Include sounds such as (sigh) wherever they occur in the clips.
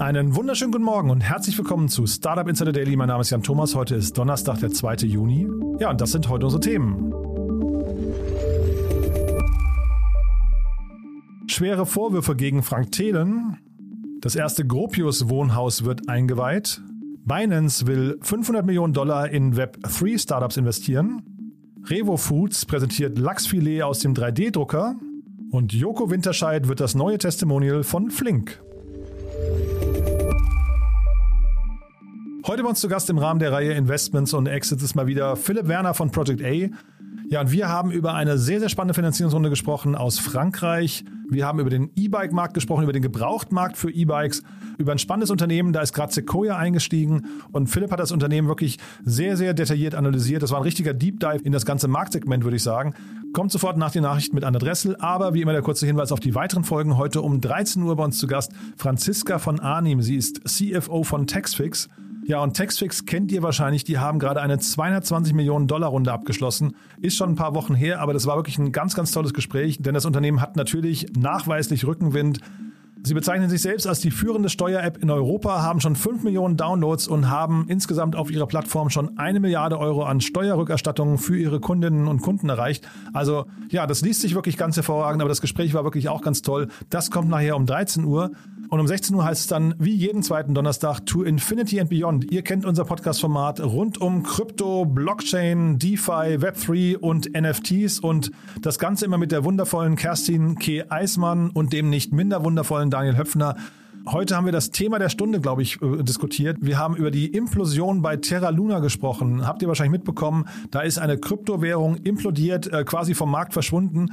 Einen wunderschönen guten Morgen und herzlich willkommen zu Startup Insider Daily. Mein Name ist Jan Thomas. Heute ist Donnerstag, der 2. Juni. Ja, und das sind heute unsere Themen. Schwere Vorwürfe gegen Frank Thelen. Das erste Gropius-Wohnhaus wird eingeweiht. Binance will 500 Millionen Dollar in Web3-Startups investieren. Revo Foods präsentiert Lachsfilet aus dem 3D-Drucker. Und Joko Winterscheid wird das neue Testimonial von Flink. Heute bei uns zu Gast im Rahmen der Reihe Investments und Exits ist mal wieder Philipp Werner von Project A. Ja, und wir haben über eine sehr, sehr spannende Finanzierungsrunde gesprochen aus Frankreich. Wir haben über den E-Bike-Markt gesprochen, über den Gebrauchtmarkt für E-Bikes, über ein spannendes Unternehmen. Da ist gerade Sequoia eingestiegen und Philipp hat das Unternehmen wirklich sehr, sehr detailliert analysiert. Das war ein richtiger Deep Dive in das ganze Marktsegment, würde ich sagen. Kommt sofort nach den Nachrichten mit Anna Dressel. Aber wie immer der kurze Hinweis auf die weiteren Folgen. Heute um 13 Uhr bei uns zu Gast Franziska von Arnim. Sie ist CFO von Taxfix. Ja, und Taxfix kennt ihr wahrscheinlich, die haben gerade eine 220 Millionen Dollar Runde abgeschlossen. Ist schon ein paar Wochen her, aber das war wirklich ein ganz, ganz tolles Gespräch, denn das Unternehmen hat natürlich nachweislich Rückenwind. Sie bezeichnen sich selbst als die führende Steuer-App in Europa, haben schon 5 Millionen Downloads und haben insgesamt auf ihrer Plattform schon eine Milliarde Euro an Steuerrückerstattungen für ihre Kundinnen und Kunden erreicht. Also ja, das liest sich wirklich ganz hervorragend, aber das Gespräch war wirklich auch ganz toll. Das kommt nachher um 13 Uhr. Und um 16 Uhr heißt es dann, wie jeden zweiten Donnerstag, To Infinity and Beyond. Ihr kennt unser Podcast-Format rund um Krypto, Blockchain, DeFi, Web3 und NFTs und das Ganze immer mit der wundervollen Kerstin K. Eismann und dem nicht minder wundervollen Daniel Höpfner. Heute haben wir das Thema der Stunde, glaube ich, äh, diskutiert. Wir haben über die Implosion bei Terra Luna gesprochen. Habt ihr wahrscheinlich mitbekommen, da ist eine Kryptowährung implodiert, äh, quasi vom Markt verschwunden.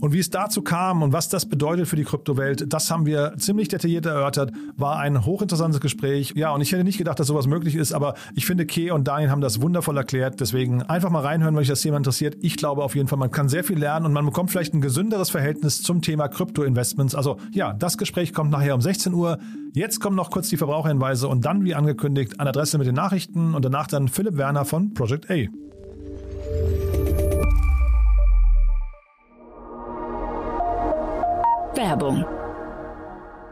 Und wie es dazu kam und was das bedeutet für die Kryptowelt, das haben wir ziemlich detailliert erörtert. War ein hochinteressantes Gespräch. Ja, und ich hätte nicht gedacht, dass sowas möglich ist, aber ich finde, Ke und Daniel haben das wundervoll erklärt. Deswegen einfach mal reinhören, wenn euch das Thema interessiert. Ich glaube auf jeden Fall, man kann sehr viel lernen und man bekommt vielleicht ein gesünderes Verhältnis zum Thema Krypto-Investments. Also ja, das Gespräch kommt nachher um 16 Uhr. Jetzt kommen noch kurz die Verbraucherhinweise und dann, wie angekündigt, an Adresse mit den Nachrichten und danach dann Philipp Werner von Project A. Werbung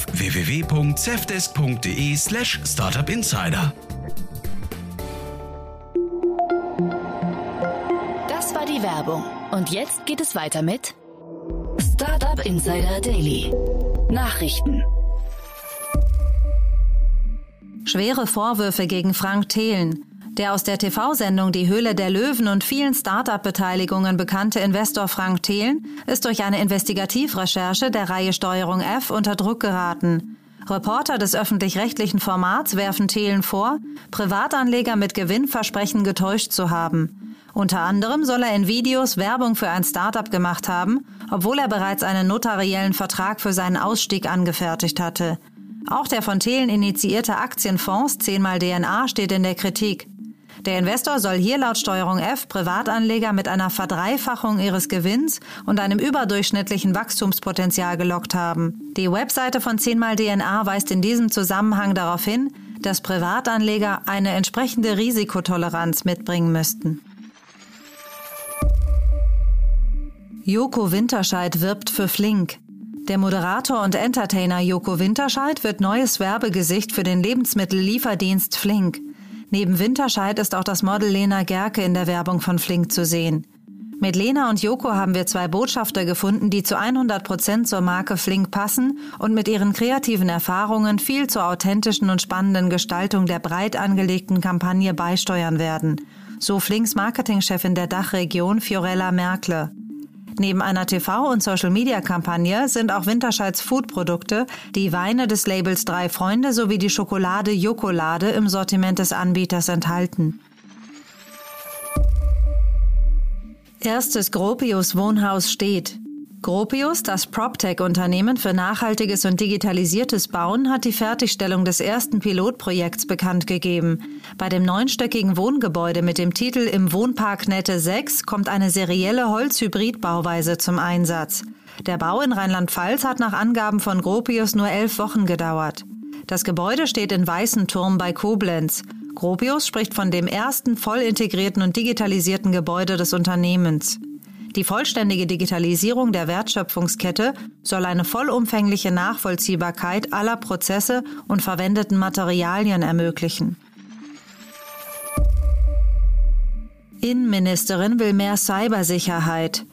auf www.cevdesk.de slash startupinsider. Das war die Werbung. Und jetzt geht es weiter mit Startup Insider Daily. Nachrichten. Schwere Vorwürfe gegen Frank Thelen. Der aus der TV-Sendung Die Höhle der Löwen und vielen Start-up-Beteiligungen bekannte Investor Frank Thelen ist durch eine Investigativrecherche der Reihe Steuerung F unter Druck geraten. Reporter des öffentlich-rechtlichen Formats werfen Thelen vor, Privatanleger mit Gewinnversprechen getäuscht zu haben. Unter anderem soll er in Videos Werbung für ein Start-up gemacht haben, obwohl er bereits einen notariellen Vertrag für seinen Ausstieg angefertigt hatte. Auch der von Thelen initiierte Aktienfonds 10 mal DNA steht in der Kritik. Der Investor soll hier laut Steuerung F Privatanleger mit einer Verdreifachung ihres Gewinns und einem überdurchschnittlichen Wachstumspotenzial gelockt haben. Die Webseite von 10 mal DNA weist in diesem Zusammenhang darauf hin, dass Privatanleger eine entsprechende Risikotoleranz mitbringen müssten. Joko Winterscheid wirbt für Flink. Der Moderator und Entertainer Joko Winterscheid wird neues Werbegesicht für den Lebensmittellieferdienst Flink. Neben Winterscheid ist auch das Model Lena Gerke in der Werbung von Flink zu sehen. Mit Lena und Joko haben wir zwei Botschafter gefunden, die zu 100 Prozent zur Marke Flink passen und mit ihren kreativen Erfahrungen viel zur authentischen und spannenden Gestaltung der breit angelegten Kampagne beisteuern werden. so Flinks Marketingchefin der Dachregion Fiorella Merkle. Neben einer TV- und Social-Media-Kampagne sind auch Winterscheids Foodprodukte, die Weine des Labels Drei Freunde sowie die Schokolade Jokolade im Sortiment des Anbieters enthalten. Erstes Gropius Wohnhaus steht. Gropius, das PropTech-Unternehmen für nachhaltiges und digitalisiertes Bauen, hat die Fertigstellung des ersten Pilotprojekts bekannt gegeben. Bei dem neunstöckigen Wohngebäude mit dem Titel Im Wohnpark Nette 6 kommt eine serielle Holzhybrid-Bauweise zum Einsatz. Der Bau in Rheinland-Pfalz hat nach Angaben von Gropius nur elf Wochen gedauert. Das Gebäude steht in Weißenturm bei Koblenz. Gropius spricht von dem ersten voll integrierten und digitalisierten Gebäude des Unternehmens. Die vollständige Digitalisierung der Wertschöpfungskette soll eine vollumfängliche Nachvollziehbarkeit aller Prozesse und verwendeten Materialien ermöglichen. Innenministerin will mehr Cybersicherheit.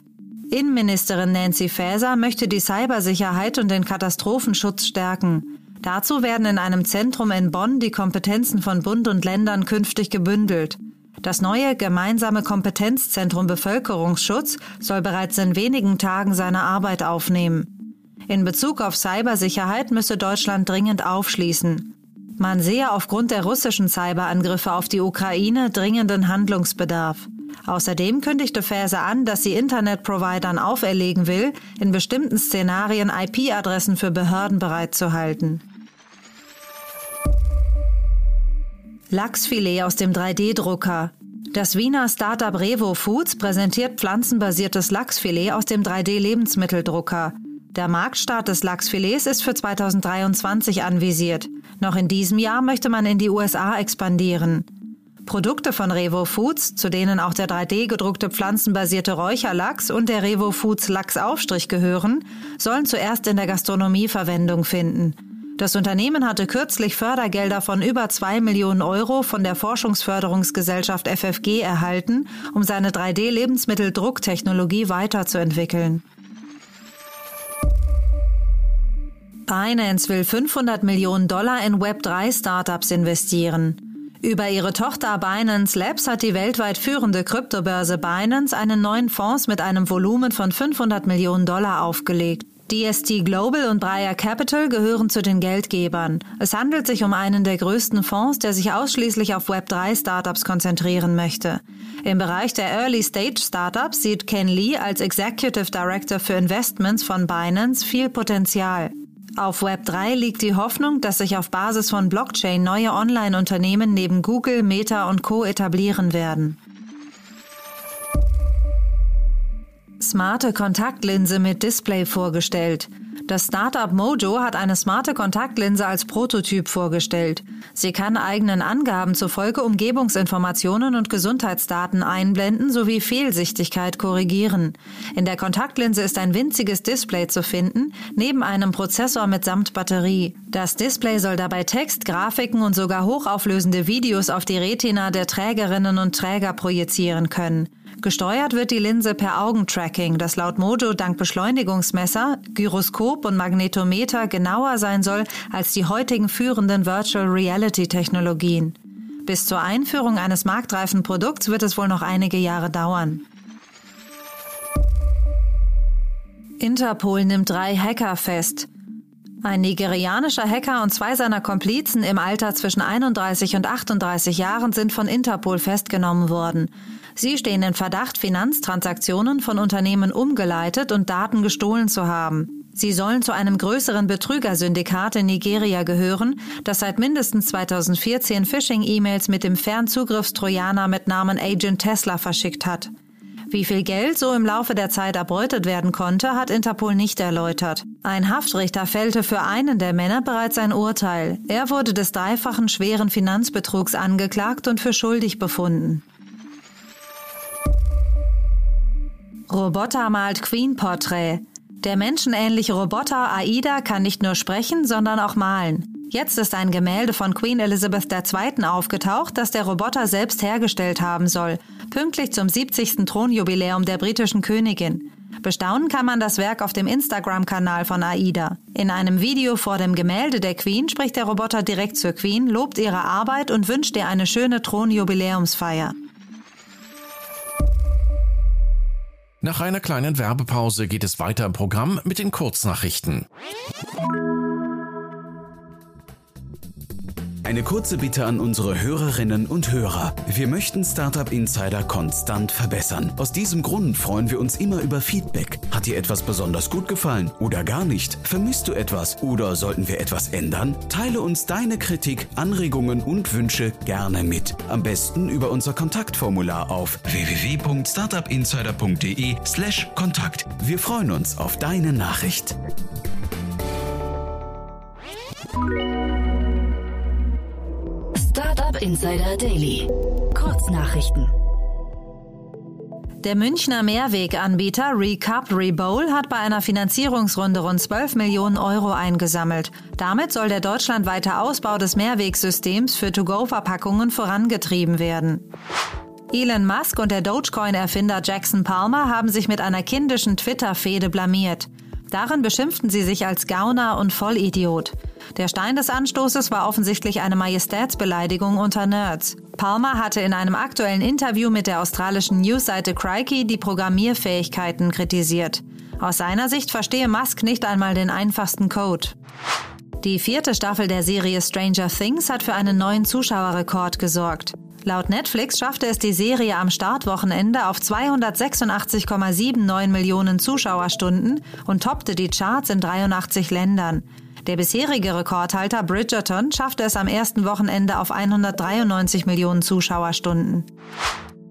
Innenministerin Nancy Faeser möchte die Cybersicherheit und den Katastrophenschutz stärken. Dazu werden in einem Zentrum in Bonn die Kompetenzen von Bund und Ländern künftig gebündelt. Das neue gemeinsame Kompetenzzentrum Bevölkerungsschutz soll bereits in wenigen Tagen seine Arbeit aufnehmen. In Bezug auf Cybersicherheit müsse Deutschland dringend aufschließen. Man sehe aufgrund der russischen Cyberangriffe auf die Ukraine dringenden Handlungsbedarf. Außerdem kündigte Faeser an, dass sie Internetprovidern auferlegen will, in bestimmten Szenarien IP-Adressen für Behörden bereitzuhalten. Lachsfilet aus dem 3D-Drucker. Das Wiener Startup Revo Foods präsentiert pflanzenbasiertes Lachsfilet aus dem 3D-Lebensmitteldrucker. Der Marktstart des Lachsfilets ist für 2023 anvisiert. Noch in diesem Jahr möchte man in die USA expandieren. Produkte von Revo Foods, zu denen auch der 3D-gedruckte pflanzenbasierte Räucherlachs und der Revo Foods Lachsaufstrich gehören, sollen zuerst in der Gastronomie Verwendung finden. Das Unternehmen hatte kürzlich Fördergelder von über zwei Millionen Euro von der Forschungsförderungsgesellschaft FFG erhalten, um seine 3D-Lebensmitteldrucktechnologie weiterzuentwickeln. Binance will 500 Millionen Dollar in Web3-Startups investieren. Über ihre Tochter Binance Labs hat die weltweit führende Kryptobörse Binance einen neuen Fonds mit einem Volumen von 500 Millionen Dollar aufgelegt. DST Global und Breyer Capital gehören zu den Geldgebern. Es handelt sich um einen der größten Fonds, der sich ausschließlich auf Web3-Startups konzentrieren möchte. Im Bereich der Early-Stage-Startups sieht Ken Lee als Executive Director für Investments von Binance viel Potenzial. Auf Web3 liegt die Hoffnung, dass sich auf Basis von Blockchain neue Online-Unternehmen neben Google, Meta und Co. etablieren werden. Smarte Kontaktlinse mit Display vorgestellt. Das Startup Mojo hat eine smarte Kontaktlinse als Prototyp vorgestellt. Sie kann eigenen Angaben zufolge Umgebungsinformationen und Gesundheitsdaten einblenden sowie Fehlsichtigkeit korrigieren. In der Kontaktlinse ist ein winziges Display zu finden, neben einem Prozessor mitsamt Batterie. Das Display soll dabei Text, Grafiken und sogar hochauflösende Videos auf die Retina der Trägerinnen und Träger projizieren können. Gesteuert wird die Linse per Augentracking, das laut Mojo dank Beschleunigungsmesser, Gyroskop und Magnetometer genauer sein soll als die heutigen führenden Virtual Reality Technologien. Bis zur Einführung eines marktreifen Produkts wird es wohl noch einige Jahre dauern. Interpol nimmt drei Hacker fest. Ein nigerianischer Hacker und zwei seiner Komplizen im Alter zwischen 31 und 38 Jahren sind von Interpol festgenommen worden. Sie stehen in Verdacht, Finanztransaktionen von Unternehmen umgeleitet und Daten gestohlen zu haben. Sie sollen zu einem größeren Betrügersyndikat in Nigeria gehören, das seit mindestens 2014 Phishing-E-Mails mit dem Fernzugriffstrojaner mit Namen Agent Tesla verschickt hat. Wie viel Geld so im Laufe der Zeit erbeutet werden konnte, hat Interpol nicht erläutert. Ein Haftrichter fällte für einen der Männer bereits ein Urteil. Er wurde des dreifachen schweren Finanzbetrugs angeklagt und für schuldig befunden. Roboter malt Queen-Porträt. Der menschenähnliche Roboter AIDA kann nicht nur sprechen, sondern auch malen. Jetzt ist ein Gemälde von Queen Elizabeth II. aufgetaucht, das der Roboter selbst hergestellt haben soll, pünktlich zum 70. Thronjubiläum der britischen Königin. Bestaunen kann man das Werk auf dem Instagram-Kanal von AIDA. In einem Video vor dem Gemälde der Queen spricht der Roboter direkt zur Queen, lobt ihre Arbeit und wünscht ihr eine schöne Thronjubiläumsfeier. Nach einer kleinen Werbepause geht es weiter im Programm mit den Kurznachrichten. Eine kurze Bitte an unsere Hörerinnen und Hörer. Wir möchten Startup Insider konstant verbessern. Aus diesem Grund freuen wir uns immer über Feedback. Hat dir etwas besonders gut gefallen oder gar nicht? Vermisst du etwas oder sollten wir etwas ändern? Teile uns deine Kritik, Anregungen und Wünsche gerne mit. Am besten über unser Kontaktformular auf www.startupinsider.de/kontakt. Wir freuen uns auf deine Nachricht. Insider Daily. Kurznachrichten. Der Münchner Mehrweganbieter Recup Rebowl hat bei einer Finanzierungsrunde rund 12 Millionen Euro eingesammelt. Damit soll der deutschlandweite Ausbau des Mehrwegsystems für To-Go-Verpackungen vorangetrieben werden. Elon Musk und der Dogecoin-Erfinder Jackson Palmer haben sich mit einer kindischen Twitter-Fehde blamiert. Darin beschimpften sie sich als Gauner und Vollidiot. Der Stein des Anstoßes war offensichtlich eine Majestätsbeleidigung unter Nerds. Palmer hatte in einem aktuellen Interview mit der australischen Newsseite Crikey die Programmierfähigkeiten kritisiert. Aus seiner Sicht verstehe Musk nicht einmal den einfachsten Code. Die vierte Staffel der Serie Stranger Things hat für einen neuen Zuschauerrekord gesorgt. Laut Netflix schaffte es die Serie am Startwochenende auf 286,79 Millionen Zuschauerstunden und toppte die Charts in 83 Ländern. Der bisherige Rekordhalter Bridgerton schaffte es am ersten Wochenende auf 193 Millionen Zuschauerstunden.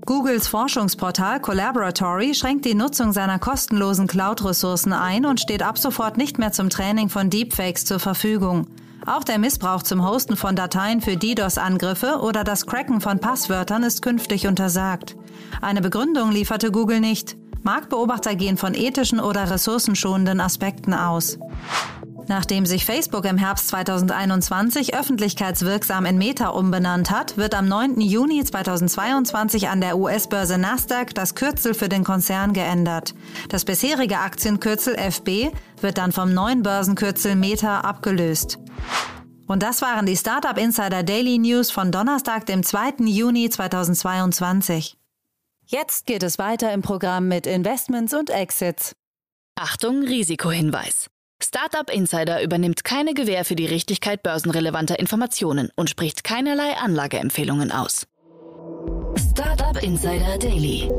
Googles Forschungsportal Collaboratory schränkt die Nutzung seiner kostenlosen Cloud-Ressourcen ein und steht ab sofort nicht mehr zum Training von Deepfakes zur Verfügung. Auch der Missbrauch zum Hosten von Dateien für DDoS-Angriffe oder das Cracken von Passwörtern ist künftig untersagt. Eine Begründung lieferte Google nicht. Marktbeobachter gehen von ethischen oder ressourcenschonenden Aspekten aus. Nachdem sich Facebook im Herbst 2021 öffentlichkeitswirksam in Meta umbenannt hat, wird am 9. Juni 2022 an der US-Börse Nasdaq das Kürzel für den Konzern geändert. Das bisherige Aktienkürzel FB wird dann vom neuen Börsenkürzel Meta abgelöst. Und das waren die Startup Insider Daily News von Donnerstag, dem 2. Juni 2022. Jetzt geht es weiter im Programm mit Investments und Exits. Achtung, Risikohinweis. Startup Insider übernimmt keine Gewähr für die Richtigkeit börsenrelevanter Informationen und spricht keinerlei Anlageempfehlungen aus. Startup Insider Daily.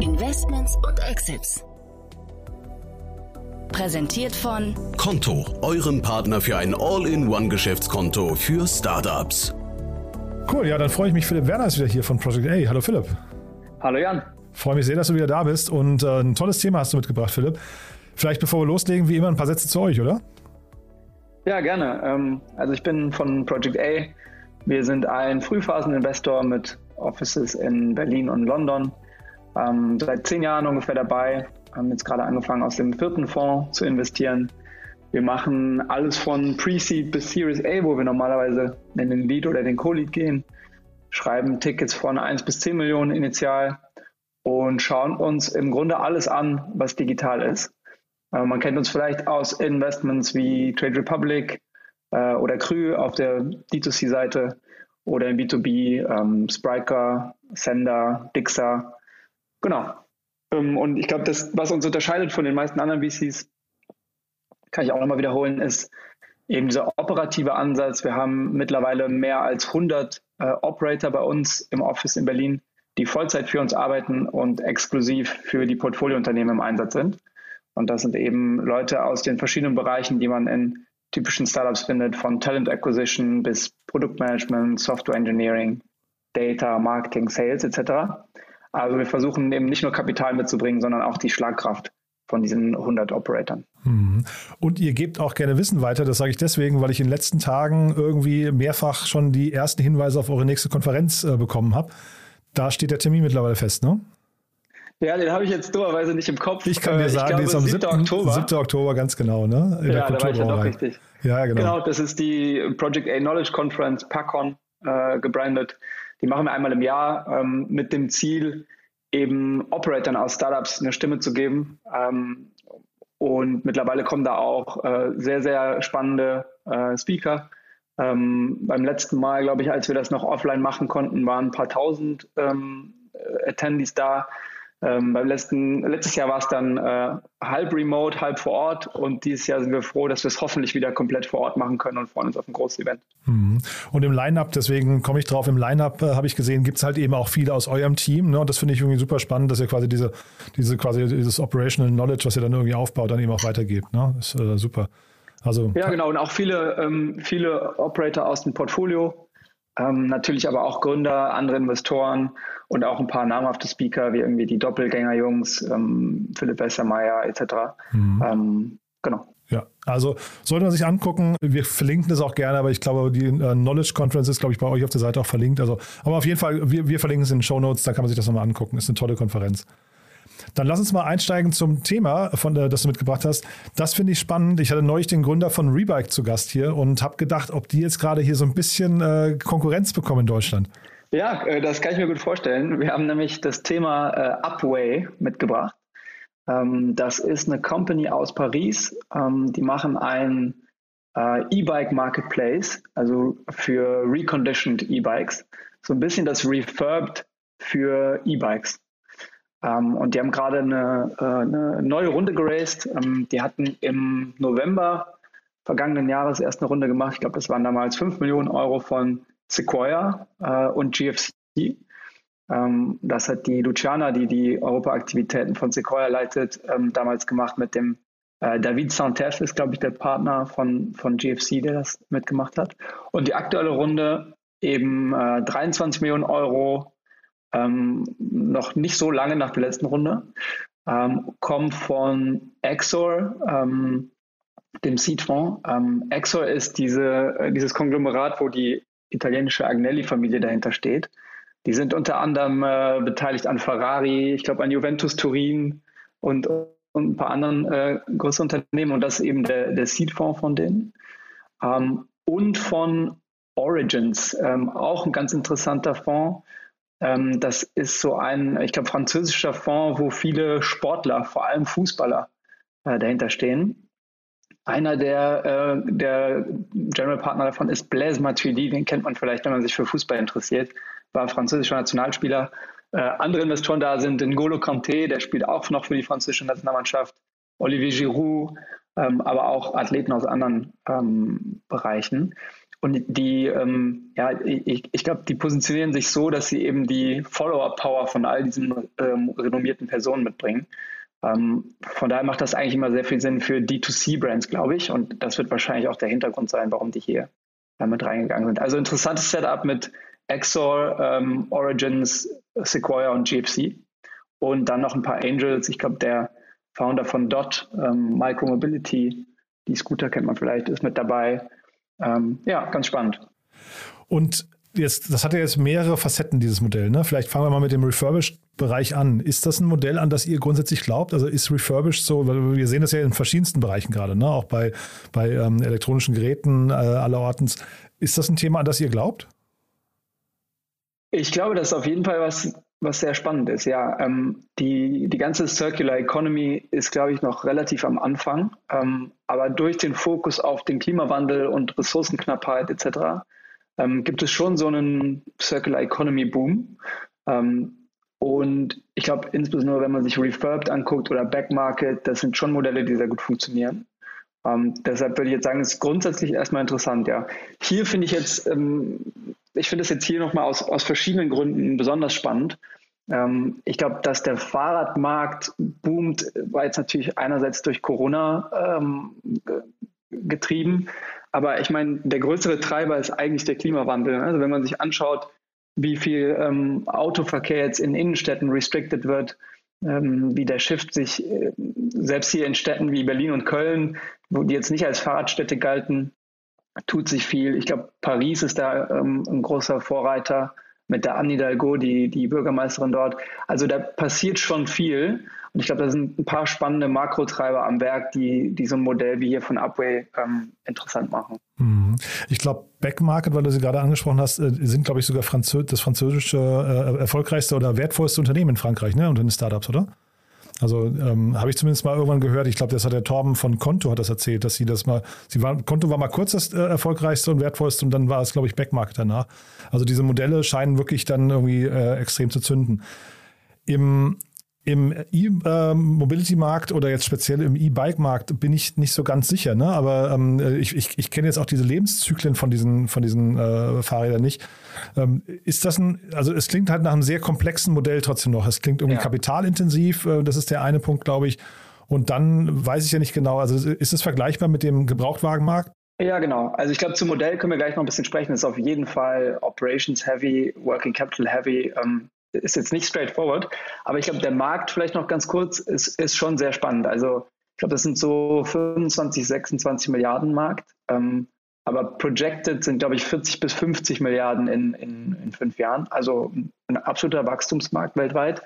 Investments und Exits. Präsentiert von Konto, eurem Partner für ein All-in-One-Geschäftskonto für Startups. Cool, ja, dann freue ich mich. Philipp Werner ist wieder hier von Project A. Hallo Philipp. Hallo Jan. Freue mich sehr, dass du wieder da bist und äh, ein tolles Thema hast du mitgebracht, Philipp. Vielleicht bevor wir loslegen, wie immer ein paar Sätze zu euch, oder? Ja, gerne. Ähm, also ich bin von Project A. Wir sind ein Frühphaseninvestor mit Offices in Berlin und London. Ähm, seit zehn Jahren ungefähr dabei. Haben jetzt gerade angefangen, aus dem vierten Fonds zu investieren. Wir machen alles von Pre-Seed bis Series A, wo wir normalerweise in den Lead oder den Co-Lead gehen, schreiben Tickets von 1 bis 10 Millionen initial und schauen uns im Grunde alles an, was digital ist. Äh, man kennt uns vielleicht aus Investments wie Trade Republic äh, oder Krü auf der D2C-Seite oder im B2B ähm, Spriker, Sender, Dixa. Genau. Ähm, und ich glaube, das, was uns unterscheidet von den meisten anderen VCs, kann ich auch nochmal wiederholen, ist eben dieser operative Ansatz. Wir haben mittlerweile mehr als 100 äh, Operator bei uns im Office in Berlin, die Vollzeit für uns arbeiten und exklusiv für die Portfoliounternehmen im Einsatz sind. Und das sind eben Leute aus den verschiedenen Bereichen, die man in typischen Startups findet, von Talent Acquisition bis Produktmanagement, Software Engineering, Data, Marketing, Sales etc. Also wir versuchen eben nicht nur Kapital mitzubringen, sondern auch die Schlagkraft von diesen 100 Operatoren. Mhm. Und ihr gebt auch gerne Wissen weiter. Das sage ich deswegen, weil ich in den letzten Tagen irgendwie mehrfach schon die ersten Hinweise auf eure nächste Konferenz äh, bekommen habe. Da steht der Termin mittlerweile fest, ne? Ja, den habe ich jetzt dummerweise nicht im Kopf. Ich kann dir äh, sagen, die ist am 7. Oktober. 7. Oktober, ganz genau, ne? In ja, da war ich ja doch richtig. Ja, genau. Genau, das ist die Project A Knowledge Conference, PACON, äh, gebrandet. Die machen wir einmal im Jahr ähm, mit dem Ziel, eben Operatoren aus Startups eine Stimme zu geben. Ähm, und mittlerweile kommen da auch äh, sehr, sehr spannende äh, Speaker. Ähm, beim letzten Mal, glaube ich, als wir das noch offline machen konnten, waren ein paar tausend ähm, Attendees da. Ähm, beim letzten, letztes Jahr war es dann äh, halb remote, halb vor Ort und dieses Jahr sind wir froh, dass wir es hoffentlich wieder komplett vor Ort machen können und freuen uns auf ein großes Event. Mhm. Und im Line-Up, deswegen komme ich drauf, im Line-Up äh, habe ich gesehen, gibt es halt eben auch viele aus eurem Team. Ne? Und das finde ich irgendwie super spannend, dass ihr quasi diese, diese quasi dieses Operational Knowledge, was ihr dann irgendwie aufbaut, dann eben auch weitergebt. Ne? Das ist äh, super. Also, ja, genau. Und auch viele, ähm, viele Operator aus dem Portfolio. Ähm, natürlich aber auch Gründer, andere Investoren und auch ein paar namhafte Speaker, wie irgendwie die Doppelgänger-Jungs, ähm, Philipp Bessermeier etc. Mhm. Ähm, genau. Ja, also sollte man sich angucken. Wir verlinken das auch gerne, aber ich glaube, die äh, Knowledge Conference ist, glaube ich, bei euch auf der Seite auch verlinkt. Also, aber auf jeden Fall, wir, wir verlinken es in den Show Notes, da kann man sich das nochmal angucken. Ist eine tolle Konferenz. Dann lass uns mal einsteigen zum Thema, von, äh, das du mitgebracht hast. Das finde ich spannend. Ich hatte neulich den Gründer von Rebike zu Gast hier und habe gedacht, ob die jetzt gerade hier so ein bisschen äh, Konkurrenz bekommen in Deutschland. Ja, äh, das kann ich mir gut vorstellen. Wir haben nämlich das Thema äh, Upway mitgebracht. Ähm, das ist eine Company aus Paris. Ähm, die machen ein äh, E-Bike Marketplace, also für reconditioned E-Bikes. So ein bisschen das Refurbed für E-Bikes. Ähm, und die haben gerade eine, äh, eine, neue Runde geraced. Ähm, die hatten im November vergangenen Jahres erst eine Runde gemacht. Ich glaube, das waren damals 5 Millionen Euro von Sequoia äh, und GFC. Ähm, das hat die Luciana, die die Europa-Aktivitäten von Sequoia leitet, ähm, damals gemacht mit dem äh, David Santef ist, glaube ich, der Partner von, von GFC, der das mitgemacht hat. Und die aktuelle Runde eben äh, 23 Millionen Euro ähm, noch nicht so lange nach der letzten Runde, ähm, kommt von Exor, ähm, dem Seed-Fonds. Ähm, Exor ist diese, äh, dieses Konglomerat, wo die italienische Agnelli-Familie dahinter steht. Die sind unter anderem äh, beteiligt an Ferrari, ich glaube an Juventus Turin und, und ein paar anderen äh, größeren Unternehmen. Und das ist eben der, der Seed-Fonds von denen. Ähm, und von Origins, ähm, auch ein ganz interessanter Fonds, ähm, das ist so ein, ich glaube, französischer Fonds, wo viele Sportler, vor allem Fußballer, äh, dahinter stehen. Einer der, äh, der General Partner davon ist Blaise Matuidi, den kennt man vielleicht, wenn man sich für Fußball interessiert, war französischer Nationalspieler. Äh, andere Investoren da sind N'Golo Kanté, der spielt auch noch für die französische Nationalmannschaft, Olivier Giroud, ähm, aber auch Athleten aus anderen ähm, Bereichen. Und die, ähm, ja, ich, ich glaube, die positionieren sich so, dass sie eben die Follower-Power von all diesen ähm, renommierten Personen mitbringen. Ähm, von daher macht das eigentlich immer sehr viel Sinn für D2C-Brands, glaube ich. Und das wird wahrscheinlich auch der Hintergrund sein, warum die hier damit reingegangen sind. Also interessantes Setup mit Exor, ähm, Origins, Sequoia und GFC. Und dann noch ein paar Angels. Ich glaube, der Founder von Dot, ähm, Micromobility, die Scooter kennt man vielleicht, ist mit dabei ähm, ja, ganz spannend. Und jetzt, das hat ja jetzt mehrere Facetten, dieses Modell. Ne? Vielleicht fangen wir mal mit dem Refurbished-Bereich an. Ist das ein Modell, an das ihr grundsätzlich glaubt? Also ist Refurbished so, weil wir sehen das ja in verschiedensten Bereichen gerade, ne? auch bei, bei ähm, elektronischen Geräten äh, allerortens. Ist das ein Thema, an das ihr glaubt? Ich glaube, das ist auf jeden Fall was, was sehr spannend ist. Ja, ähm, die, die ganze Circular Economy ist, glaube ich, noch relativ am Anfang. Ähm, aber durch den Fokus auf den Klimawandel und Ressourcenknappheit etc. Ähm, gibt es schon so einen Circular Economy Boom. Ähm, und ich glaube, insbesondere wenn man sich Refurbed anguckt oder Backmarket, das sind schon Modelle, die sehr gut funktionieren. Ähm, deshalb würde ich jetzt sagen, ist grundsätzlich erstmal interessant, ja. Hier finde ich jetzt, ähm, ich finde es jetzt hier nochmal aus, aus verschiedenen Gründen besonders spannend. Ähm, ich glaube, dass der Fahrradmarkt boomt, war jetzt natürlich einerseits durch Corona ähm, getrieben, aber ich meine, der größere Treiber ist eigentlich der Klimawandel. Also wenn man sich anschaut, wie viel ähm, Autoverkehr jetzt in Innenstädten restricted wird, ähm, wie der Shift sich äh, selbst hier in Städten wie Berlin und Köln, die jetzt nicht als Fahrradstädte galten, tut sich viel. Ich glaube, Paris ist da ähm, ein großer Vorreiter mit der Anne Hidalgo, die, die Bürgermeisterin dort. Also da passiert schon viel. Und ich glaube, da sind ein paar spannende Makrotreiber am Werk, die, die so ein Modell wie hier von Upway ähm, interessant machen. Mhm. Ich glaube, Backmarket, weil du sie gerade angesprochen hast, äh, sind, glaube ich, sogar Franzö das französische äh, erfolgreichste oder wertvollste Unternehmen in Frankreich, ne? Unter den Startups, oder? Also ähm, habe ich zumindest mal irgendwann gehört. Ich glaube, das hat der Torben von Konto hat das erzählt, dass sie das mal, sie war, Konto war mal kurz das äh, erfolgreichste und wertvollste und dann war es, glaube ich, Backmarket danach. Also diese Modelle scheinen wirklich dann irgendwie äh, extrem zu zünden. Im Im E-Mobility-Markt oder jetzt speziell im E-Bike-Markt bin ich nicht so ganz sicher, ne? aber ähm, ich, ich, ich kenne jetzt auch diese Lebenszyklen von diesen, von diesen äh, Fahrrädern nicht. Ähm, ist das ein, also es klingt halt nach einem sehr komplexen Modell trotzdem noch. Es klingt irgendwie ja. kapitalintensiv, äh, das ist der eine Punkt, glaube ich. Und dann weiß ich ja nicht genau, also ist es vergleichbar mit dem Gebrauchtwagenmarkt? Ja, genau. Also ich glaube, zum Modell können wir gleich noch ein bisschen sprechen. Das ist auf jeden Fall Operations Heavy, Working Capital Heavy. Ähm, ist jetzt nicht straightforward, aber ich glaube, der Markt vielleicht noch ganz kurz ist, ist schon sehr spannend. Also ich glaube, das sind so 25, 26 Milliarden Markt, ähm, aber projected sind, glaube ich, 40 bis 50 Milliarden in, in, in fünf Jahren. Also ein absoluter Wachstumsmarkt weltweit.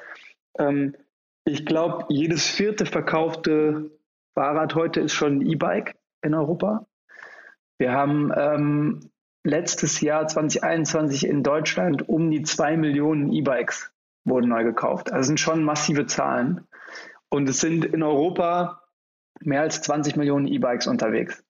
Ähm, ich glaube, jedes vierte verkaufte Fahrrad heute ist schon ein E-Bike in Europa. Wir haben ähm, letztes Jahr 2021 in Deutschland um die zwei Millionen E-Bikes wurden neu gekauft. Also sind schon massive Zahlen. Und es sind in Europa mehr als 20 Millionen E-Bikes unterwegs.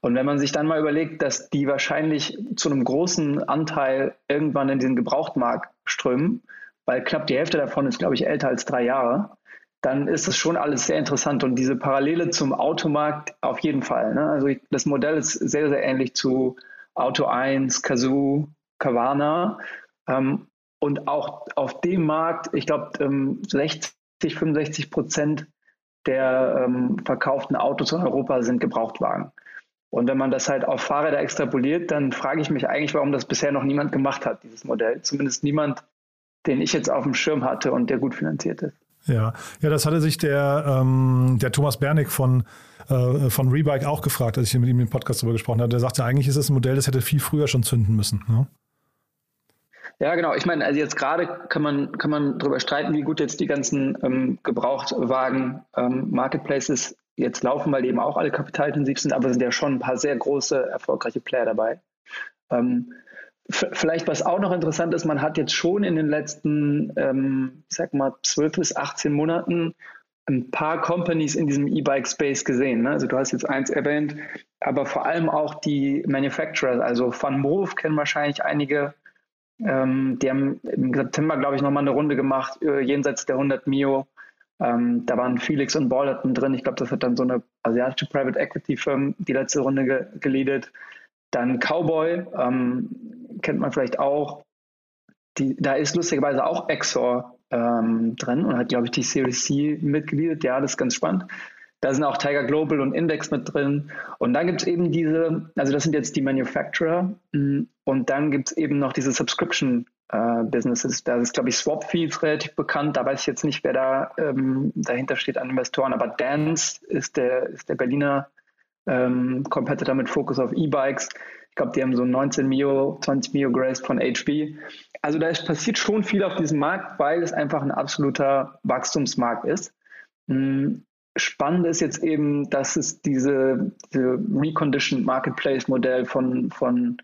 Und wenn man sich dann mal überlegt, dass die wahrscheinlich zu einem großen Anteil irgendwann in den Gebrauchtmarkt strömen, weil knapp die Hälfte davon ist, glaube ich, älter als drei Jahre, dann ist es schon alles sehr interessant. Und diese Parallele zum Automarkt auf jeden Fall. Ne? Also das Modell ist sehr, sehr ähnlich zu Auto 1, Kazoo, Kavana. Ähm, und auch auf dem Markt, ich glaube, ähm, 60, 65 Prozent der ähm, verkauften Autos in Europa sind Gebrauchtwagen. Und wenn man das halt auf Fahrräder extrapoliert, dann frage ich mich eigentlich, warum das bisher noch niemand gemacht hat, dieses Modell. Zumindest niemand, den ich jetzt auf dem Schirm hatte und der gut finanziert ist. Ja, ja, das hatte sich der, ähm, der Thomas Bernig von, äh, von Rebike auch gefragt, als ich mit ihm im Podcast darüber gesprochen habe. Der sagte, eigentlich ist es ein Modell, das hätte viel früher schon zünden müssen. Ne? Ja, genau. Ich meine, also jetzt gerade kann man, kann man darüber streiten, wie gut jetzt die ganzen ähm, Gebrauchtwagen-Marketplaces ähm, jetzt laufen, weil die eben auch alle kapitalintensiv sind, aber sind ja schon ein paar sehr große, erfolgreiche Player dabei. Ähm, Vielleicht, was auch noch interessant ist, man hat jetzt schon in den letzten, ähm, ich sag mal, 12 bis 18 Monaten ein paar Companies in diesem E-Bike-Space gesehen. Ne? Also du hast jetzt eins erwähnt, aber vor allem auch die Manufacturer, also Van Moof kennen wahrscheinlich einige. Ähm, die haben im September, glaube ich, nochmal eine Runde gemacht, äh, jenseits der 100 Mio. Ähm, da waren Felix und Ballerton drin. Ich glaube, das hat dann so eine asiatische Private Equity Firma die letzte Runde ge geleadet. Dann Cowboy, ähm, kennt man vielleicht auch. Die, da ist lustigerweise auch Exor ähm, drin und hat, glaube ich, die Series C mitgegliedert. Ja, das ist ganz spannend. Da sind auch Tiger Global und Index mit drin. Und dann gibt es eben diese, also das sind jetzt die Manufacturer. Mm, und dann gibt es eben noch diese Subscription äh, Businesses. Da ist, glaube ich, Swapfeed relativ bekannt. Da weiß ich jetzt nicht, wer da ähm, dahinter steht an Investoren. Aber Dance ist der, ist der Berliner ähm, Competitor mit Fokus auf E-Bikes. Ich glaube, die haben so 19 Mio, 20 Mio Grace von HB. Also da ist, passiert schon viel auf diesem Markt, weil es einfach ein absoluter Wachstumsmarkt ist. Hm, spannend ist jetzt eben, dass es diese, diese Reconditioned Marketplace Modell von, von,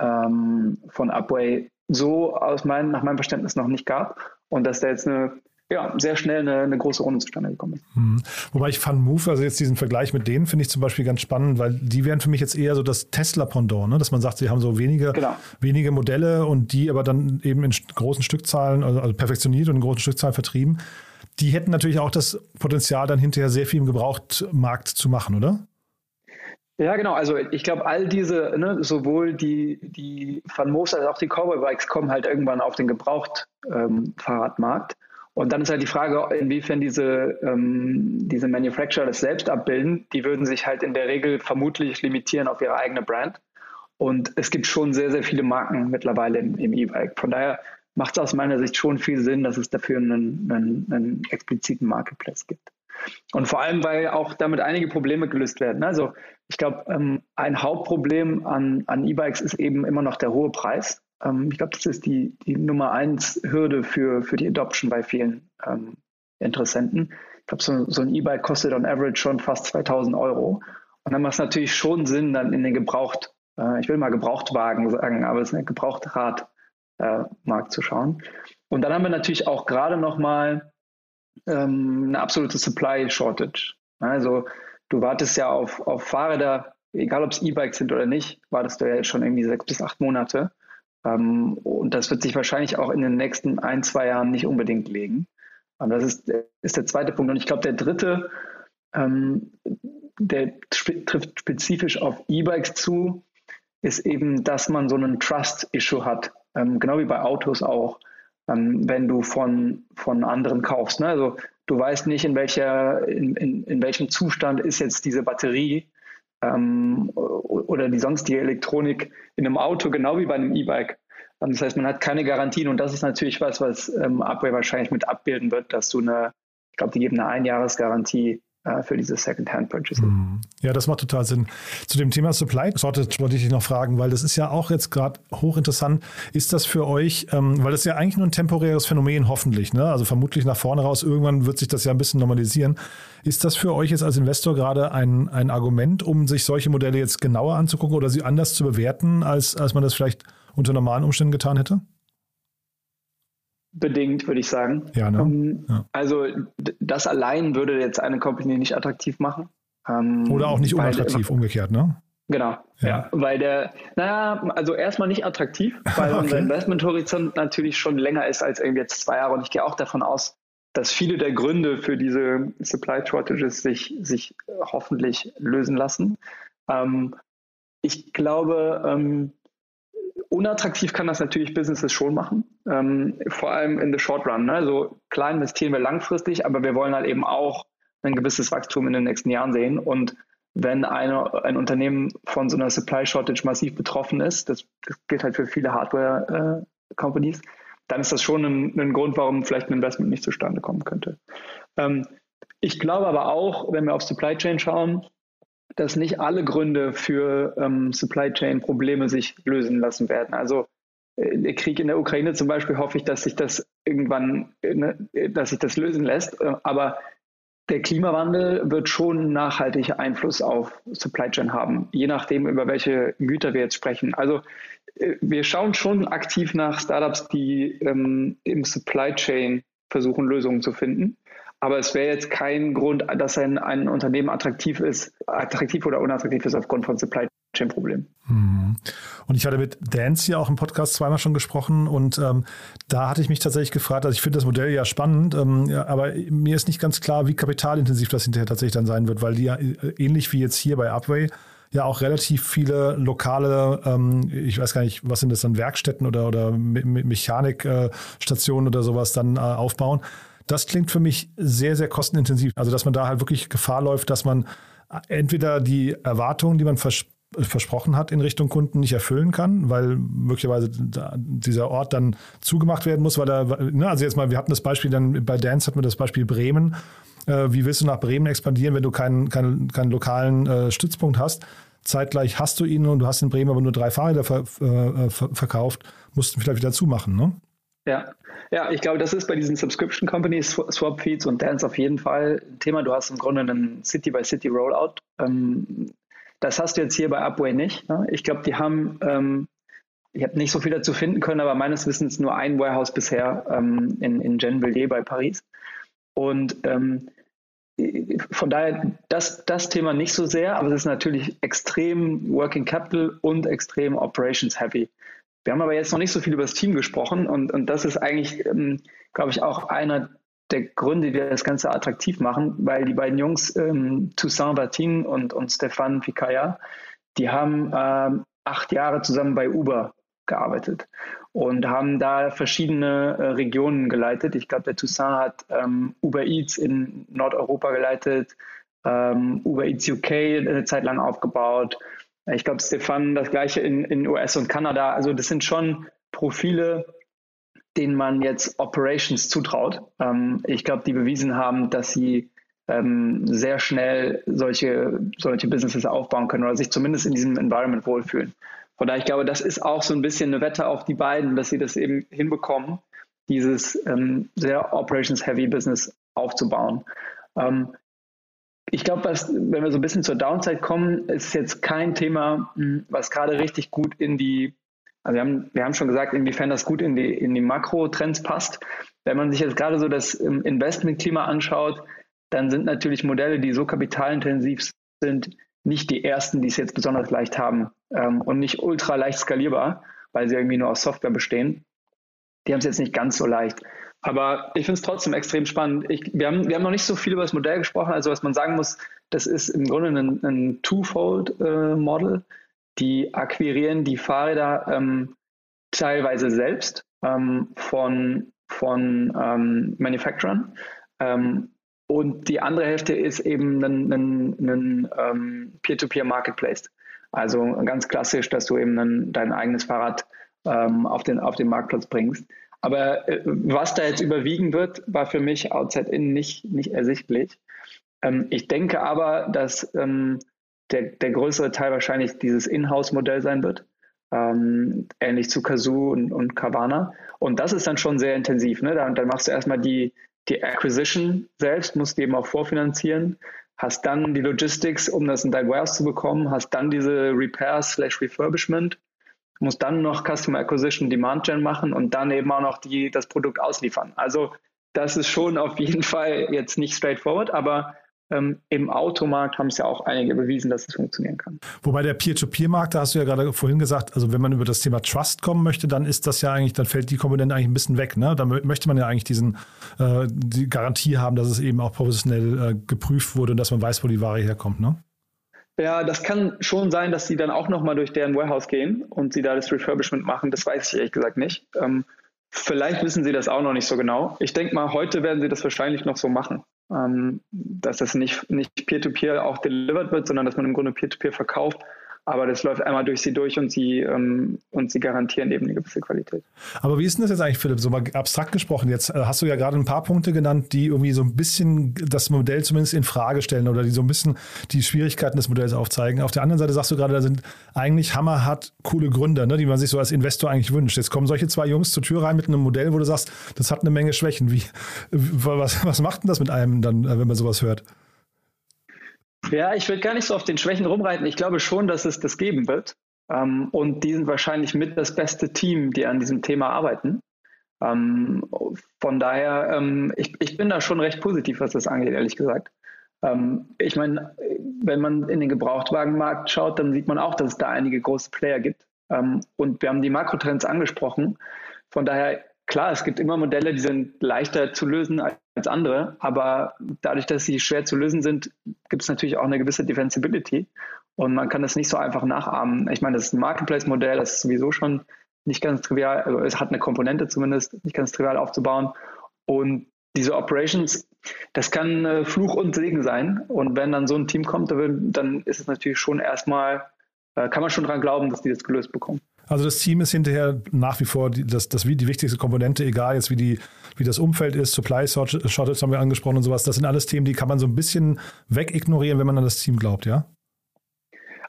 ähm, von Upway so aus mein, nach meinem Verständnis noch nicht gab und dass da jetzt eine ja, sehr schnell eine, eine große Runde zustande gekommen ist. Mhm. Wobei ich Fun Move, also jetzt diesen Vergleich mit denen finde ich zum Beispiel ganz spannend, weil die wären für mich jetzt eher so das Tesla-Pendant, ne? dass man sagt, sie haben so wenige, genau. wenige Modelle und die aber dann eben in großen Stückzahlen, also, also perfektioniert und in großen Stückzahlen vertrieben. Die hätten natürlich auch das Potenzial, dann hinterher sehr viel im Gebrauchtmarkt zu machen, oder? Ja, genau. Also ich glaube, all diese, ne, sowohl die, die Van Moos als auch die Cowboy-Bikes kommen halt irgendwann auf den Gebraucht-Fahrradmarkt. Ähm, und dann ist halt die Frage, inwiefern diese, ähm, diese Manufacturer das selbst abbilden. Die würden sich halt in der Regel vermutlich limitieren auf ihre eigene Brand. Und es gibt schon sehr, sehr viele Marken mittlerweile im, im E-Bike. Von daher macht es aus meiner Sicht schon viel Sinn, dass es dafür einen, einen, einen expliziten Marketplace gibt. Und vor allem, weil auch damit einige Probleme gelöst werden. Also ich glaube, ähm, ein Hauptproblem an, an E-Bikes ist eben immer noch der hohe Preis. Ähm, ich glaube, das ist die, die Nummer eins Hürde für, für die Adoption bei vielen ähm, Interessenten. Ich glaube, so, so ein E-Bike kostet on average schon fast 2000 Euro. Und dann macht es natürlich schon Sinn, dann in den Gebraucht, äh, ich will mal Gebrauchtwagen sagen, aber es ist ein Gebrauchtradmarkt äh, zu schauen. Und dann haben wir natürlich auch gerade nochmal ähm, eine absolute Supply Shortage. Also du wartest ja auf, auf Fahrräder, egal ob es E-Bikes sind oder nicht, wartest du ja jetzt schon irgendwie sechs bis acht Monate. Ähm, und das wird sich wahrscheinlich auch in den nächsten ein, zwei Jahren nicht unbedingt legen. Und das ist, ist der zweite Punkt. Und ich glaube, der dritte, ähm, der trifft spezifisch auf E-Bikes zu, ist eben, dass man so einen Trust-Issue hat. Ähm, genau wie bei Autos auch, ähm, wenn du von, von anderen kaufst. Ne? Also du weißt nicht, in, welcher, in, in, in welchem Zustand ist jetzt diese Batterie ähm, oder die sonstige Elektronik in einem Auto, genau wie bei einem E-Bike. Ähm, das heißt, man hat keine Garantien und das ist natürlich was, was ähm, Upway wahrscheinlich mit abbilden wird, dass du eine, ich glaube, die geben eine Einjahresgarantie für diese Second-Hand-Purchases. Mhm. Ja, das macht total Sinn. Zu dem Thema Supply Shortage wollte ich dich noch fragen, weil das ist ja auch jetzt gerade hochinteressant. Ist das für euch, ähm, weil das ist ja eigentlich nur ein temporäres Phänomen, hoffentlich, ne? also vermutlich nach vorne raus, irgendwann wird sich das ja ein bisschen normalisieren. Ist das für euch jetzt als Investor gerade ein, ein Argument, um sich solche Modelle jetzt genauer anzugucken oder sie anders zu bewerten, als, als man das vielleicht unter normalen Umständen getan hätte? Bedingt, würde ich sagen. Ja, ne? Um, ähm, ja. Also das allein würde jetzt eine Company nicht attraktiv machen. Ähm, Oder auch nicht unattraktiv, der, umgekehrt, ne? Genau, ja. ja. Weil der, naja, also erstmal nicht attraktiv, (laughs) weil okay. unser Investmenthorizont natürlich schon länger ist als irgendwie jetzt zwei Jahre. Und ich gehe auch davon aus, dass viele der Gründe für diese Supply Shortages sich, sich hoffentlich lösen lassen. Ähm, ich glaube, ähm, Unattraktiv kann das natürlich Businesses schon machen, ähm, vor allem in the short run. Ne? Also klar investieren wir langfristig, aber wir wollen halt eben auch ein gewisses Wachstum in den nächsten Jahren sehen. Und wenn eine, ein Unternehmen von so einer Supply Shortage massiv betroffen ist, das, das gilt halt für viele Hardware-Companies, äh, dann ist das schon ein, ein, Grund, warum vielleicht ein Investment nicht zustande kommen könnte. Ähm, ich glaube aber auch, wenn wir auf Supply Chain schauen, dass nicht alle Gründe für ähm, Supply Chain Probleme sich lösen lassen werden. Also äh, der Krieg in der Ukraine zum Beispiel hoffe ich, dass sich das irgendwann, äh, ne, dass sich das lösen lässt. Äh, aber der Klimawandel wird schon nachhaltig Einfluss auf Supply Chain haben, je nachdem, über welche Güter wir jetzt sprechen. Also äh, wir schauen schon aktiv nach Startups, die ähm, im Supply Chain versuchen, Lösungen zu finden. Aber es wäre jetzt kein Grund, dass ein, ein Unternehmen attraktiv ist, attraktiv oder unattraktiv ist aufgrund von Supply Chain Problemen. Mhm. Und ich hatte mit Dance hier auch im Podcast zweimal schon gesprochen und ähm, da hatte ich mich tatsächlich gefragt, also ich finde das Modell ja spannend, ähm, ja, aber mir ist nicht ganz klar, wie kapitalintensiv das hinterher tatsächlich dann sein wird, weil die ja äh, ähnlich wie jetzt hier bei Upway ja auch relativ viele lokale, ähm, ich weiß gar nicht, was sind das dann, Werkstätten oder, oder Me Mechanikstationen oder sowas dann äh, aufbauen. Das klingt für mich sehr, sehr kostenintensiv. Also, dass man da halt wirklich Gefahr läuft, dass man entweder die Erwartungen, die man vers versprochen hat in Richtung Kunden, nicht erfüllen kann, weil möglicherweise dieser Ort dann zugemacht werden muss, weil er, ne, also jetzt mal, wir hatten das Beispiel dann bei Dance hatten wir das Beispiel Bremen. Äh, wie willst du nach Bremen expandieren, wenn du keinen, keinen, keinen lokalen äh, Stützpunkt hast? Zeitgleich hast du ihn und du hast in Bremen aber nur drei Fahrräder ver, äh, ver verkauft, musst du vielleicht wieder zumachen, ne? Ja, ja, ich glaube, das ist bei diesen Subscription Companies, Swap Feeds und Dance auf jeden Fall ein Thema. Du hast im Grunde einen City-by-City-Rollout. Ähm, das hast du jetzt hier bei Upway nicht. Ne? Ich glaube, die haben, ähm, ich habe nicht so viel dazu finden können, aber meines Wissens nur ein Warehouse bisher ähm, in, in Gennevilliers bei Paris. Und von daher das, das Thema nicht so sehr, aber es ist natürlich extrem Working Capital und extrem Operations Heavy. Wir haben aber jetzt noch nicht so viel über das Team gesprochen und, und das ist eigentlich, ähm, glaube ich, auch einer der Gründe, die das Ganze attraktiv machen, weil die beiden Jungs, ähm, Toussaint Batin und, und Stefan Picaya, die haben ähm, acht Jahre zusammen bei Uber gearbeitet und haben da verschiedene äh, Regionen geleitet. Ich glaube, der Toussaint hat ähm, Uber Eats in Nordeuropa geleitet, ähm, Uber Eats UK eine Zeit lang aufgebaut ich glaube, Stefan das gleiche in, in US und Kanada. Also das sind schon Profile, denen man jetzt Operations zutraut. Ähm, ich glaube, die bewiesen haben, dass sie ähm, sehr schnell solche, solche Businesses aufbauen können oder sich zumindest in diesem Environment wohlfühlen. Von daher, ich glaube, das ist auch so ein bisschen eine Wette auf die beiden, dass sie das eben hinbekommen, dieses ähm, sehr Operations-Heavy Business aufzubauen. Ähm, ich glaube, wenn wir so ein bisschen zur Downside kommen, ist jetzt kein Thema, hm, was gerade richtig gut in die, also wir haben, wir haben schon gesagt, inwiefern das gut in die, in die Makrotrends passt. Wenn man sich jetzt gerade so das ähm, Investmentklima anschaut, dann sind natürlich Modelle, die so kapitalintensiv sind, nicht die ersten, die es jetzt besonders leicht haben ähm, und nicht ultra leicht skalierbar, weil sie irgendwie nur aus Software bestehen. Die haben es jetzt nicht ganz so leicht. Aber ich finde es trotzdem extrem spannend. Ich, wir, haben, wir haben noch nicht so viel über das Modell gesprochen. Also was man sagen muss, das ist im Grunde ein, ein Twofold-Model. Äh, die akquirieren die Fahrräder ähm, teilweise selbst ähm, von, von ähm, Manufacturern. Ähm, und die andere Hälfte ist eben ein, ein, ein ähm, Peer-to-Peer-Marketplace. Also ganz klassisch, dass du eben ein, dein eigenes Fahrrad ähm, auf, den, auf den Marktplatz bringst. Aber äh, was da jetzt überwiegen wird, war für mich outside-in nicht, nicht ersichtlich. Ähm, ich denke aber, dass ähm, der, der größere Teil wahrscheinlich dieses In-house-Modell sein wird, ähm, ähnlich zu Kazoo und, und Carvana. Und das ist dann schon sehr intensiv. Ne? Dann, dann machst du erstmal die, die Acquisition selbst, musst du eben auch vorfinanzieren, hast dann die Logistics, um das in dein Warehouse zu bekommen, hast dann diese Repair slash Refurbishment muss dann noch Customer Acquisition Demand Gen machen und dann eben auch noch die, das Produkt ausliefern. Also das ist schon auf jeden Fall jetzt nicht straightforward, aber ähm, im Automarkt haben es ja auch einige bewiesen, dass es funktionieren kann. Wobei der Peer-to-Peer-Markt, da hast du ja gerade vorhin gesagt, also wenn man über das Thema Trust kommen möchte, dann ist das ja eigentlich, dann fällt die Komponente eigentlich ein bisschen weg. Ne? Da möchte man ja eigentlich diesen, äh, die Garantie haben, dass es eben auch professionell äh, geprüft wurde und dass man weiß, wo die Ware herkommt. Ne? Ja, das kann schon sein, dass sie dann auch nochmal durch deren Warehouse gehen und sie da das Refurbishment machen. Das weiß ich ehrlich gesagt nicht. Ähm, vielleicht wissen sie das auch noch nicht so genau. Ich denke mal, heute werden sie das wahrscheinlich noch so machen, ähm, dass das nicht, nicht peer-to-peer auch delivered wird, sondern dass man im Grunde peer-to-peer -peer verkauft aber das läuft einmal durch sie durch und sie, ähm, und sie garantieren eben eine gewisse Qualität. Aber wie ist denn das jetzt eigentlich, Philipp, so mal abstrakt gesprochen? Jetzt äh, hast du ja gerade ein paar Punkte genannt, die irgendwie so ein bisschen das Modell zumindest in Frage stellen oder die so ein bisschen die Schwierigkeiten des Modells aufzeigen. Auf der anderen Seite sagst du gerade, da sind eigentlich hammerhart coole Gründer, ne, die man sich so als Investor eigentlich wünscht. Jetzt kommen solche zwei Jungs zur Tür rein mit einem Modell, wo du sagst, das hat eine Menge Schwächen. Wie, was, was macht denn das mit einem dann, äh, wenn man sowas hört? Ja, ich würde gar nicht so auf den Schwächen rumreiten. Ich glaube schon, dass es das geben wird. Ähm, und die sind wahrscheinlich mit das beste Team, die an diesem Thema arbeiten. Ähm, von daher, ähm, ich, ich bin da schon recht positiv, was das angeht, ehrlich gesagt. Ich meine, wenn man in den Gebrauchtwagenmarkt schaut, dann sieht man auch, dass es da einige große Player gibt. Und wir haben die Makrotrends angesprochen. Von daher Klar, es gibt immer Modelle, die sind leichter zu lösen als andere, aber dadurch, dass sie schwer zu lösen sind, gibt es natürlich auch eine gewisse Defensibility und man kann das nicht so einfach nachahmen. Ich meine, das ist ein Marketplace-Modell, das ist sowieso schon nicht ganz trivial, also es hat eine Komponente zumindest, nicht ganz trivial aufzubauen und diese Operations, das kann äh, Fluch und Segen sein und wenn dann so ein Team kommt, dann ist es natürlich schon erstmal, äh, kann man schon dran glauben, dass die das gelöst bekommen. Also das Team ist hinterher nach wie vor die, das, das, die wichtigste Komponente, egal jetzt wie, die, wie das Umfeld ist, Supply Shortage haben wir angesprochen und sowas. Das sind alles Themen, die kann man so ein bisschen wegignorieren, wenn man an das Team glaubt, ja?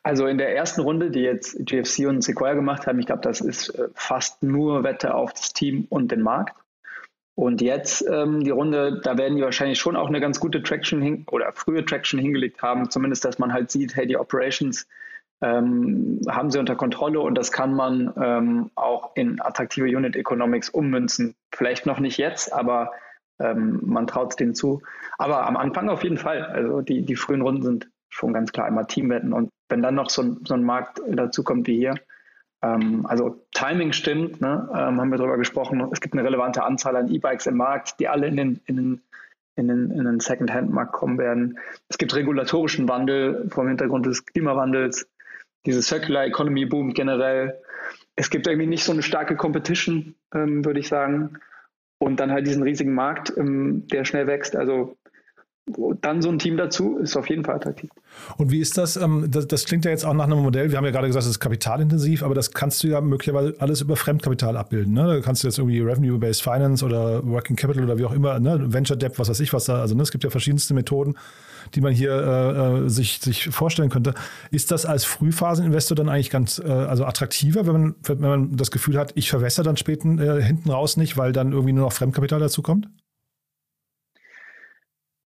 Also in der ersten Runde, die jetzt GFC und Sequoia gemacht haben, ich glaube, das ist äh, fast nur Wette auf das Team und den Markt. Und jetzt ähm, die Runde, da werden die wahrscheinlich schon auch eine ganz gute Traction oder frühe Traction hingelegt haben, zumindest, dass man halt sieht, hey, die Operations ähm, haben sie unter Kontrolle und das kann man ähm, auch in attraktive Unit Economics ummünzen. Vielleicht noch nicht jetzt, aber ähm, man traut es denen zu. Aber am Anfang auf jeden Fall. Also die, die frühen Runden sind schon ganz klar immer Teamwetten und wenn dann noch so ein, so ein Markt dazukommt wie hier, ähm, also Timing stimmt, ne? ähm, haben wir darüber gesprochen. Es gibt eine relevante Anzahl an E-Bikes im Markt, die alle in den, in den in den, in den Second-Hand-Markt kommen werden. Es gibt regulatorischen Wandel vom Hintergrund des Klimawandels diese Circular Economy boomt generell. Es gibt irgendwie nicht so eine starke Competition, ähm, würde ich sagen. Und dann halt diesen riesigen Markt, ähm, der schnell wächst. Also dann so ein Team dazu ist auf jeden Fall attraktiv. Und wie ist das, ähm, das? Das klingt ja jetzt auch nach einem Modell. Wir haben ja gerade gesagt, es ist kapitalintensiv, aber das kannst du ja möglicherweise alles über Fremdkapital abbilden. Ne? Da kannst du jetzt irgendwie Revenue-Based Finance oder Working Capital oder wie auch immer, ne? Venture Debt, was weiß ich, was da. Also ne? es gibt ja verschiedenste Methoden, die man hier äh, äh, sich, sich vorstellen könnte. Ist das als Frühphaseninvestor dann eigentlich ganz äh, also attraktiver, wenn man, wenn man das Gefühl hat, ich verwässer dann später äh, hinten raus nicht, weil dann irgendwie nur noch Fremdkapital dazu kommt?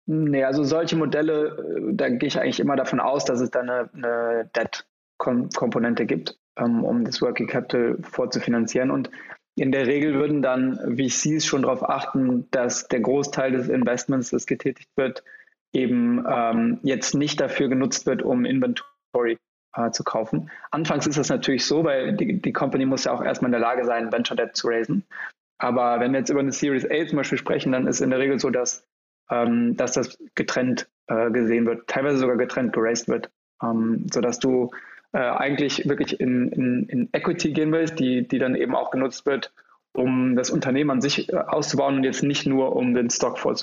Nee, also solche Modelle, äh, da gehe ich eigentlich immer davon aus, dass es da eine, eine Debt-Komponente gibt, ähm, um das Working Capital vorzufinanzieren. Und in der Regel würden dann VCs schon darauf achten, dass der Großteil des Investments, das getätigt wird, eben ähm, jetzt nicht dafür genutzt wird, um Inventory äh, zu kaufen. Anfangs ist das natürlich so, weil die, die Company muss ja auch erstmal in der Lage sein, Venture Debt zu raisen. Aber wenn wir jetzt über eine Series A zum Beispiel sprechen, dann ist in der Regel so, dass, ähm, dass das getrennt äh, gesehen wird, teilweise sogar getrennt geraced wird, ähm, sodass du äh, eigentlich wirklich in, in, in Equity gehen willst, die, die dann eben auch genutzt wird, um das Unternehmen an sich äh, auszubauen und jetzt nicht nur, um den Stock voll.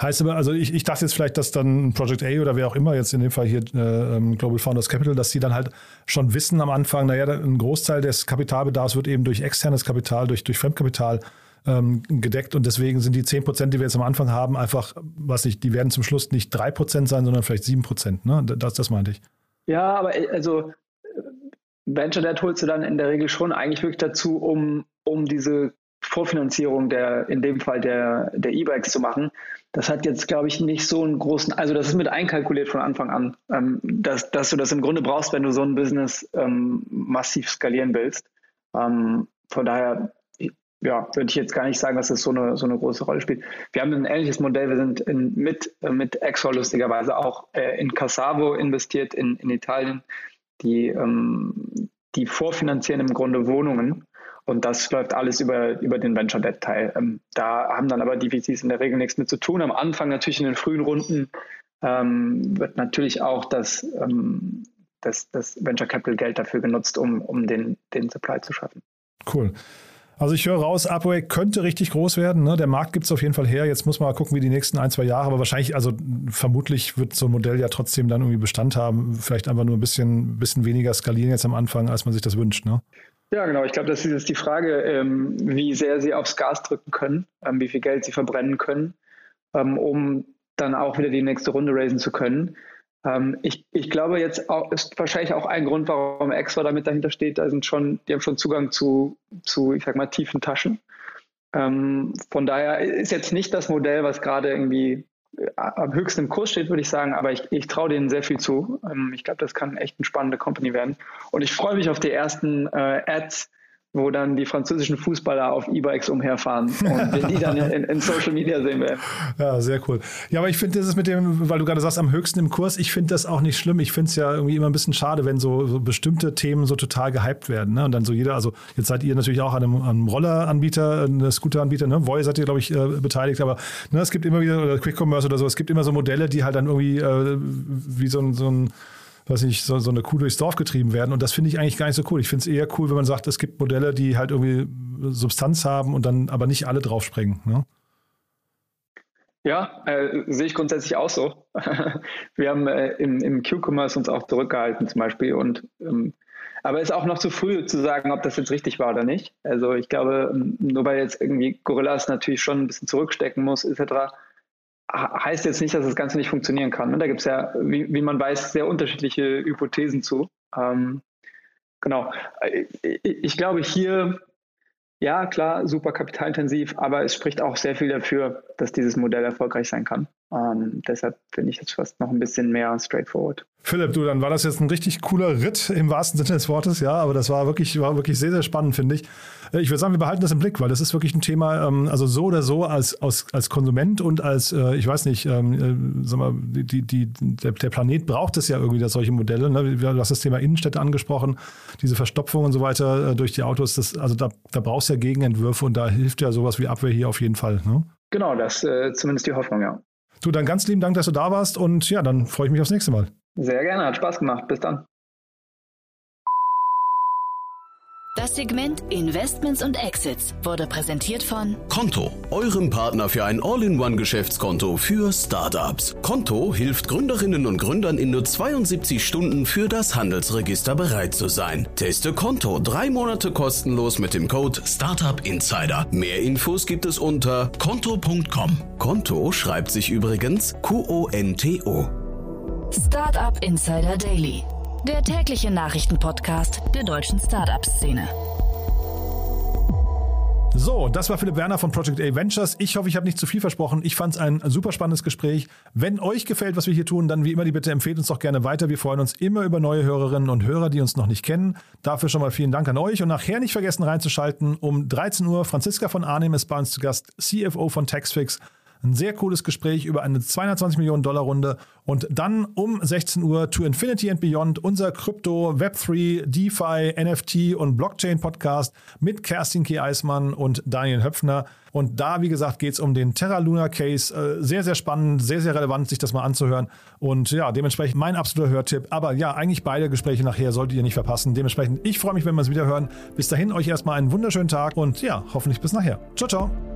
Heißt aber, also ich, ich dachte jetzt vielleicht, dass dann Project A oder wer auch immer, jetzt in dem Fall hier äh, ähm, Global Founders Capital, dass die dann halt schon wissen am Anfang, naja, ein Großteil des Kapitalbedarfs wird eben durch externes Kapital, durch, durch Fremdkapital ähm, gedeckt und deswegen sind die 10 Prozent, die wir jetzt am Anfang haben, einfach, was nicht, die werden zum Schluss nicht 3 Prozent sein, sondern vielleicht 7 Prozent. Ne? Das, das meinte ich. Ja, aber äh, also Venture Debt holst du dann in der Regel schon eigentlich wirklich dazu, um, um diese Vorfinanzierung der, in dem Fall der, der E-Bikes zu machen. Das hat jetzt, glaube ich, nicht so einen großen, also das ist mit einkalkuliert von Anfang an, ähm, dass, dass du das im Grunde brauchst, wenn du so ein Business ähm, massiv skalieren willst. Ähm, von daher, ja, würde ich jetzt gar nicht sagen, dass das so eine, so eine große Rolle spielt. Wir haben ein ähnliches Modell, wir sind in, mit, äh, mit Exor lustigerweise auch äh, in Cassavo investiert in, in Italien, die, ähm, die vorfinanzieren im Grunde Wohnungen und das läuft alles über, über den Venture Debt Teil. Ähm, da haben dann aber die VCs in der Regel nichts mit zu tun. Am Anfang natürlich in den frühen Runden ähm, wird natürlich auch das, ähm, das, das Venture Capital Geld dafür genutzt, um, um den, den Supply zu schaffen. Cool. Also ich höre raus, Upway könnte richtig groß werden. Ne? Der Markt gibt es auf jeden Fall her. Jetzt muss man mal gucken, wie die nächsten ein, zwei Jahre, aber wahrscheinlich, also vermutlich wird so ein Modell ja trotzdem dann irgendwie Bestand haben. Vielleicht einfach nur ein bisschen, bisschen weniger skalieren jetzt am Anfang, als man sich das wünscht. Ne? Ja, genau. Ich glaube, das ist jetzt die Frage, ähm, wie sehr sie aufs Gas drücken können, ähm, wie viel Geld sie verbrennen können, ähm, um dann auch wieder die nächste Runde raisen zu können. Ähm, ich, ich glaube, jetzt auch, ist wahrscheinlich auch ein Grund, warum Extra damit dahinter steht. Da sind schon, die haben schon Zugang zu, zu ich sag mal, tiefen Taschen. Ähm, von daher ist jetzt nicht das Modell, was gerade irgendwie am höchsten im Kurs steht, würde ich sagen, aber ich, ich traue denen sehr viel zu. Ähm, ich glaube, das kann echt eine spannende Company werden. Und ich freue mich auf die ersten äh, Ads, wo dann die französischen Fußballer auf E-Bikes umherfahren und die dann in, in, Social Media sehen werden. (laughs) Ja, sehr cool. Ja, aber ich finde das ist mit dem, weil du gerade sagst, am höchsten im Kurs, ich finde das auch nicht schlimm. Ich finde es ja irgendwie immer ein bisschen schade, wenn so, so, bestimmte Themen so total gehypt werden. Ne? Und dann so jeder, also jetzt seid ihr natürlich auch an einem, einem Rolleranbieter, einem Scooteranbieter, ne? Voy seid ihr, glaube ich, äh, beteiligt, aber ne, es gibt immer wieder, oder Quick Commerce oder so, es gibt immer so Modelle, die halt dann irgendwie äh, wie so so ein weiß nicht, so, so eine Kuh durchs Dorf getrieben werden. Und das finde ich eigentlich gar nicht so cool. Ich finde es eher cool, wenn man sagt, es gibt Modelle, die halt irgendwie Substanz haben und dann aber nicht alle draufspringen. Ne? Ja, äh, sehe ich grundsätzlich auch so. (laughs) Wir haben äh, im, im Q-Commerce uns auch zurückgehalten zum Beispiel und ähm, aber es ist auch noch zu früh zu sagen, ob das jetzt richtig war oder nicht. Also ich glaube, nur weil jetzt irgendwie Gorillas natürlich schon ein bisschen zurückstecken muss, etc., heißt jetzt nicht, dass das Ganze nicht funktionieren kann. Ne? Da gibt es ja, wie, wie, man weiß, sehr unterschiedliche Hypothesen zu. Ähm, genau. Ich, äh, ich, glaube hier, ja, klar, super kapitalintensiv, aber es spricht auch sehr viel dafür, dass dieses Modell erfolgreich sein kann. Ähm, deshalb finde ich jetzt fast noch ein bisschen mehr straightforward. Philipp, du, dann war das jetzt ein richtig cooler Ritt im wahrsten Sinne des Wortes, ja, aber das war wirklich, war wirklich sehr, sehr spannend, finde ich. Äh, ich würde sagen, wir behalten das im Blick, weil das ist wirklich ein Thema, ähm, also so oder so als, als, als Konsument und als, äh, ich weiß nicht, ähm, äh, sag mal, die, die, der, der Planet braucht es ja irgendwie, dass solche Modelle, ne? du hast das Thema Innenstädte angesprochen, diese Verstopfung und so weiter durch die Autos, das, also da, da brauchst du ja Gegenentwürfe und da hilft ja sowas wie Abwehr hier auf jeden Fall. Ne? Genau, das äh, zumindest die Hoffnung, ja. Du, dann ganz lieben Dank, dass du da warst und ja, dann freue ich mich aufs nächste Mal. Sehr gerne, hat Spaß gemacht. Bis dann. Das Segment Investments und Exits wurde präsentiert von Konto, eurem Partner für ein All-in-One-Geschäftskonto für Startups. Konto hilft Gründerinnen und Gründern in nur 72 Stunden für das Handelsregister bereit zu sein. Teste Konto drei Monate kostenlos mit dem Code Startup Insider. Mehr Infos gibt es unter konto.com. Konto schreibt sich übrigens Q-O-N-T-O. Startup Insider Daily der tägliche Nachrichtenpodcast der deutschen Startup-Szene. So, das war Philipp Werner von Project A Ventures. Ich hoffe, ich habe nicht zu viel versprochen. Ich fand es ein super spannendes Gespräch. Wenn euch gefällt, was wir hier tun, dann wie immer die Bitte empfehlt uns doch gerne weiter. Wir freuen uns immer über neue Hörerinnen und Hörer, die uns noch nicht kennen. Dafür schon mal vielen Dank an euch und nachher nicht vergessen reinzuschalten. Um 13 Uhr Franziska von Arnim ist bei uns zu Gast, CFO von Taxfix Ein sehr cooles Gespräch über eine 220 Millionen Dollar Runde. Und dann um 16 Uhr To Infinity and Beyond, unser Krypto, Web3, DeFi, NFT und Blockchain Podcast mit Kerstin K. Eismann und Daniel Höpfner. Und da, wie gesagt, geht es um den Terra Luna Case. Äh, sehr, sehr spannend, sehr, sehr relevant, sich das mal anzuhören. Und ja, dementsprechend mein absoluter Hörtipp. Aber ja, eigentlich beide Gespräche nachher solltet ihr nicht verpassen. Dementsprechend, ich freue mich, wenn wir es wieder hören. Bis dahin, euch erstmal einen wunderschönen Tag und ja, hoffentlich bis nachher. Ciao, ciao.